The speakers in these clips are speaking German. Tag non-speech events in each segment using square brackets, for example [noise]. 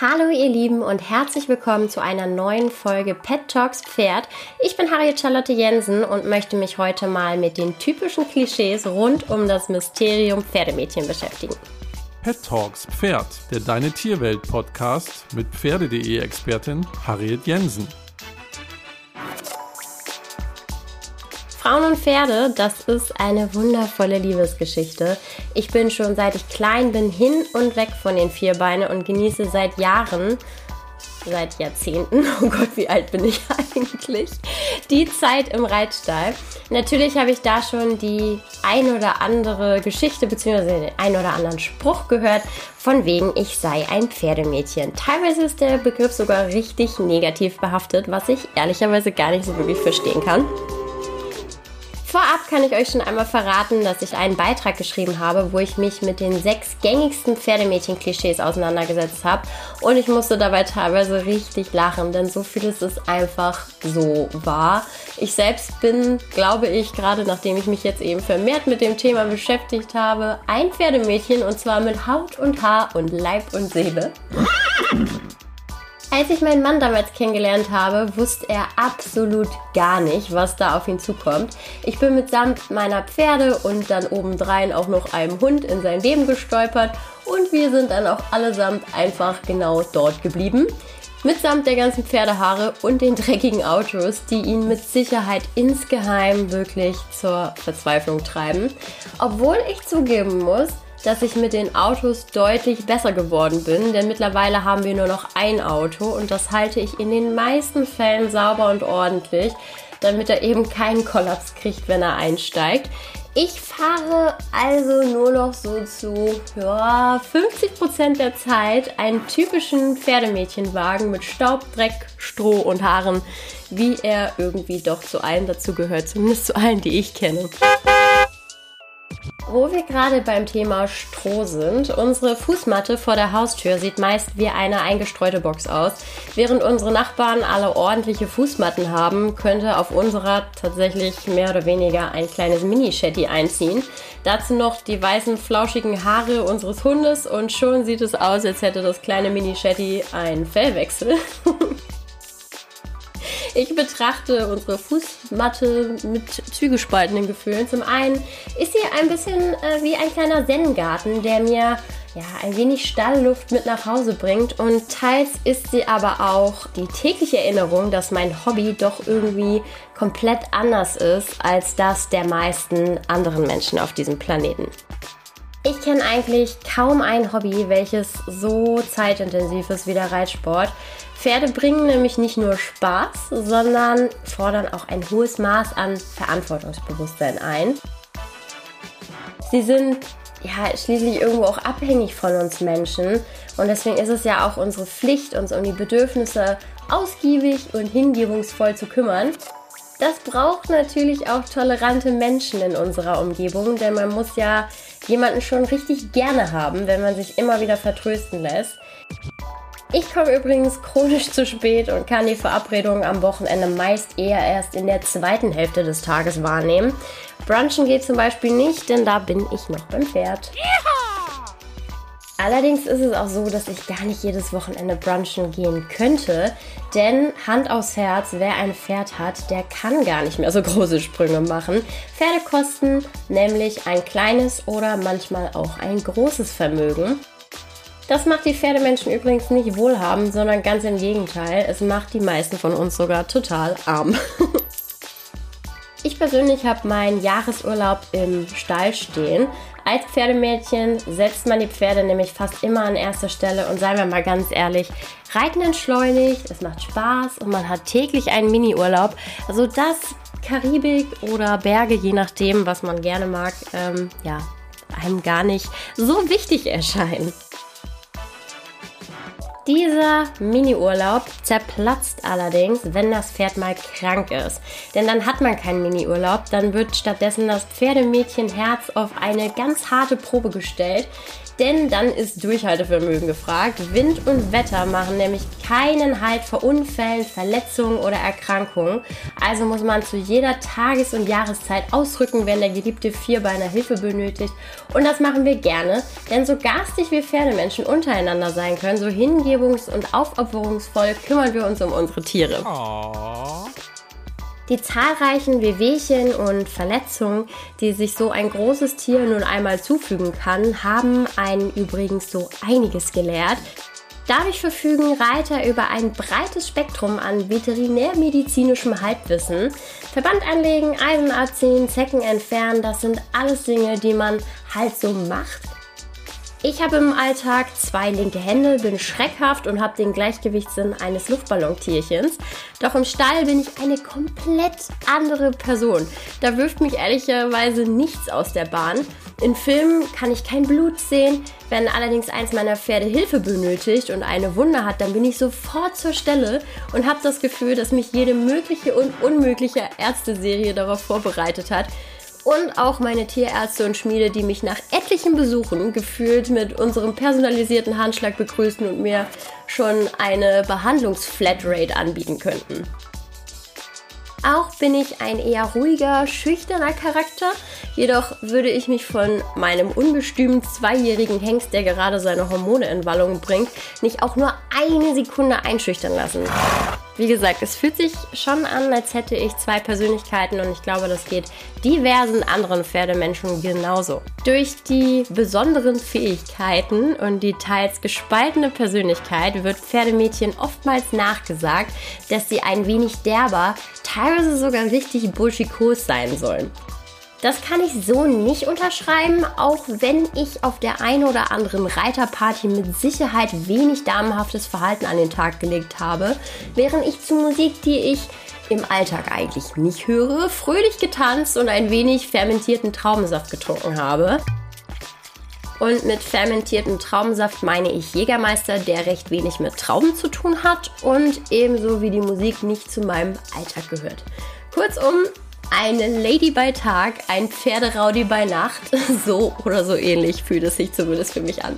Hallo ihr Lieben und herzlich willkommen zu einer neuen Folge Pet Talks Pferd. Ich bin Harriet Charlotte Jensen und möchte mich heute mal mit den typischen Klischees rund um das Mysterium Pferdemädchen beschäftigen. Pet Talks Pferd, der Deine Tierwelt Podcast mit Pferde.de Expertin Harriet Jensen. Frauen und Pferde, das ist eine wundervolle Liebesgeschichte. Ich bin schon seit ich klein bin hin und weg von den Vierbeinen und genieße seit Jahren, seit Jahrzehnten, [laughs] oh Gott, wie alt bin ich [laughs] eigentlich, die Zeit im Reitstall. Natürlich habe ich da schon die ein oder andere Geschichte bzw. den ein oder anderen Spruch gehört, von wegen ich sei ein Pferdemädchen. Teilweise ist der Begriff sogar richtig negativ behaftet, was ich ehrlicherweise gar nicht so wirklich verstehen kann. Vorab kann ich euch schon einmal verraten, dass ich einen Beitrag geschrieben habe, wo ich mich mit den sechs gängigsten Pferdemädchen-Klischees auseinandergesetzt habe. Und ich musste dabei teilweise richtig lachen, denn so vieles ist einfach so wahr. Ich selbst bin, glaube ich, gerade nachdem ich mich jetzt eben vermehrt mit dem Thema beschäftigt habe, ein Pferdemädchen und zwar mit Haut und Haar und Leib und Seele. Als ich meinen Mann damals kennengelernt habe, wusste er absolut gar nicht, was da auf ihn zukommt. Ich bin mitsamt meiner Pferde und dann obendrein auch noch einem Hund in sein Leben gestolpert und wir sind dann auch allesamt einfach genau dort geblieben. Mitsamt der ganzen Pferdehaare und den dreckigen Autos, die ihn mit Sicherheit insgeheim wirklich zur Verzweiflung treiben. Obwohl ich zugeben muss, dass ich mit den Autos deutlich besser geworden bin, denn mittlerweile haben wir nur noch ein Auto und das halte ich in den meisten Fällen sauber und ordentlich, damit er eben keinen Kollaps kriegt, wenn er einsteigt. Ich fahre also nur noch so zu ja, 50% der Zeit einen typischen Pferdemädchenwagen mit Staub, Dreck, Stroh und Haaren, wie er irgendwie doch zu allen dazu gehört, zumindest zu allen, die ich kenne. Wo wir gerade beim Thema Stroh sind, unsere Fußmatte vor der Haustür sieht meist wie eine eingestreute Box aus. Während unsere Nachbarn alle ordentliche Fußmatten haben, könnte auf unserer tatsächlich mehr oder weniger ein kleines Mini-Shetty einziehen. Dazu noch die weißen, flauschigen Haare unseres Hundes und schon sieht es aus, als hätte das kleine Mini-Shetty einen Fellwechsel. [laughs] Ich betrachte unsere Fußmatte mit zugespaltenen Gefühlen. Zum einen ist sie ein bisschen äh, wie ein kleiner Zen-Garten, der mir ja, ein wenig Stallluft mit nach Hause bringt und teils ist sie aber auch die tägliche Erinnerung, dass mein Hobby doch irgendwie komplett anders ist als das der meisten anderen Menschen auf diesem Planeten. Ich kenne eigentlich kaum ein Hobby, welches so zeitintensiv ist wie der Reitsport. Pferde bringen nämlich nicht nur Spaß, sondern fordern auch ein hohes Maß an Verantwortungsbewusstsein ein. Sie sind ja schließlich irgendwo auch abhängig von uns Menschen und deswegen ist es ja auch unsere Pflicht, uns um die Bedürfnisse ausgiebig und hingebungsvoll zu kümmern. Das braucht natürlich auch tolerante Menschen in unserer Umgebung, denn man muss ja jemanden schon richtig gerne haben, wenn man sich immer wieder vertrösten lässt. Ich komme übrigens chronisch zu spät und kann die Verabredungen am Wochenende meist eher erst in der zweiten Hälfte des Tages wahrnehmen. Brunchen geht zum Beispiel nicht, denn da bin ich noch beim Pferd. Allerdings ist es auch so, dass ich gar nicht jedes Wochenende brunchen gehen könnte, denn Hand aufs Herz, wer ein Pferd hat, der kann gar nicht mehr so große Sprünge machen. Pferde kosten nämlich ein kleines oder manchmal auch ein großes Vermögen. Das macht die Pferdemenschen übrigens nicht wohlhabend, sondern ganz im Gegenteil. Es macht die meisten von uns sogar total arm. [laughs] ich persönlich habe meinen Jahresurlaub im Stall stehen. Als Pferdemädchen setzt man die Pferde nämlich fast immer an erster Stelle und seien wir mal ganz ehrlich, Reiten entschleunigt, es macht Spaß und man hat täglich einen Miniurlaub. Also das Karibik oder Berge, je nachdem, was man gerne mag, ähm, ja, einem gar nicht so wichtig erscheinen. Dieser Miniurlaub zerplatzt allerdings, wenn das Pferd mal krank ist. Denn dann hat man keinen Miniurlaub, dann wird stattdessen das Pferdemädchenherz auf eine ganz harte Probe gestellt. denn dann ist Durchhaltevermögen gefragt. Wind und Wetter machen nämlich keinen Halt vor Unfällen, Verletzungen oder Erkrankungen. Also muss man zu jeder Tages- und Jahreszeit ausrücken, wenn der geliebte Vierbeiner Hilfe benötigt. Und das machen wir gerne, denn so garstig wir Pferdemenschen untereinander sein können, so hingebungs- und aufopferungsvoll kümmern wir uns um unsere Tiere. Die zahlreichen Wehwehchen und Verletzungen, die sich so ein großes Tier nun einmal zufügen kann, haben einen übrigens so einiges gelehrt. Dadurch verfügen Reiter über ein breites Spektrum an veterinärmedizinischem Halbwissen. Verband anlegen, Eisen abziehen, Zecken entfernen, das sind alles Dinge, die man halt so macht, ich habe im Alltag zwei linke Hände, bin schreckhaft und habe den Gleichgewichtssinn eines Luftballontierchens. Doch im Stall bin ich eine komplett andere Person. Da wirft mich ehrlicherweise nichts aus der Bahn. In Filmen kann ich kein Blut sehen. Wenn allerdings eins meiner Pferde Hilfe benötigt und eine Wunde hat, dann bin ich sofort zur Stelle und habe das Gefühl, dass mich jede mögliche und unmögliche Ärzteserie darauf vorbereitet hat und auch meine Tierärzte und Schmiede, die mich nach etlichen Besuchen gefühlt mit unserem personalisierten Handschlag begrüßen und mir schon eine Behandlungsflatrate anbieten könnten. Auch bin ich ein eher ruhiger, schüchterner Charakter. Jedoch würde ich mich von meinem ungestümen zweijährigen Hengst, der gerade seine Hormone in Wallung bringt, nicht auch nur eine Sekunde einschüchtern lassen. Wie gesagt, es fühlt sich schon an, als hätte ich zwei Persönlichkeiten und ich glaube, das geht diversen anderen Pferdemenschen genauso. Durch die besonderen Fähigkeiten und die teils gespaltene Persönlichkeit wird Pferdemädchen oftmals nachgesagt, dass sie ein wenig derber, teilweise sogar richtig bullschikos sein sollen. Das kann ich so nicht unterschreiben, auch wenn ich auf der einen oder anderen Reiterparty mit Sicherheit wenig damenhaftes Verhalten an den Tag gelegt habe, während ich zu Musik, die ich im Alltag eigentlich nicht höre, fröhlich getanzt und ein wenig fermentierten Traubensaft getrunken habe. Und mit fermentiertem Traubensaft meine ich Jägermeister, der recht wenig mit Trauben zu tun hat und ebenso wie die Musik nicht zu meinem Alltag gehört. Kurzum, eine Lady bei Tag, ein Pferderaudi bei Nacht. [laughs] So oder so ähnlich fühlt es sich zumindest für mich an.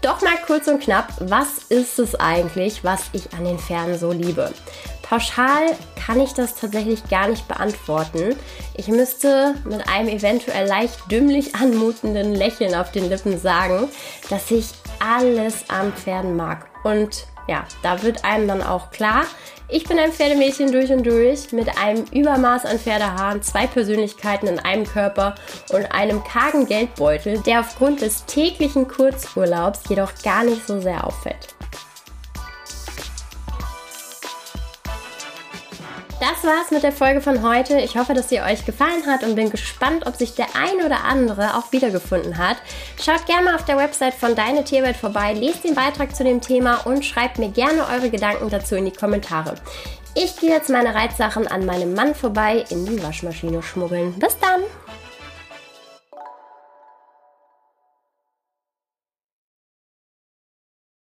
Doch mal kurz und knapp, was ist es eigentlich, was ich an den Pferden so liebe? Pauschal kann ich das tatsächlich gar nicht beantworten. Ich müsste mit einem eventuell leicht dümmlich anmutenden Lächeln auf den Lippen sagen, dass ich alles an Pferden mag. Und ja, da wird einem dann auch klar, ich bin ein Pferdemädchen durch und durch mit einem Übermaß an Pferdehaaren, zwei Persönlichkeiten in einem Körper und einem kargen Geldbeutel, der aufgrund des täglichen Kurzurlaubs jedoch gar nicht so sehr auffällt. Das war's mit der Folge von heute. Ich hoffe, dass sie euch gefallen hat und bin gespannt, ob sich der ein oder andere auch wiedergefunden hat. Schaut gerne auf der Website von Deine Tierwelt vorbei, lest den Beitrag zu dem Thema und schreibt mir gerne eure Gedanken dazu in die Kommentare. Ich gehe jetzt meine Reitsachen an meinem Mann vorbei in die Waschmaschine schmuggeln. Bis dann!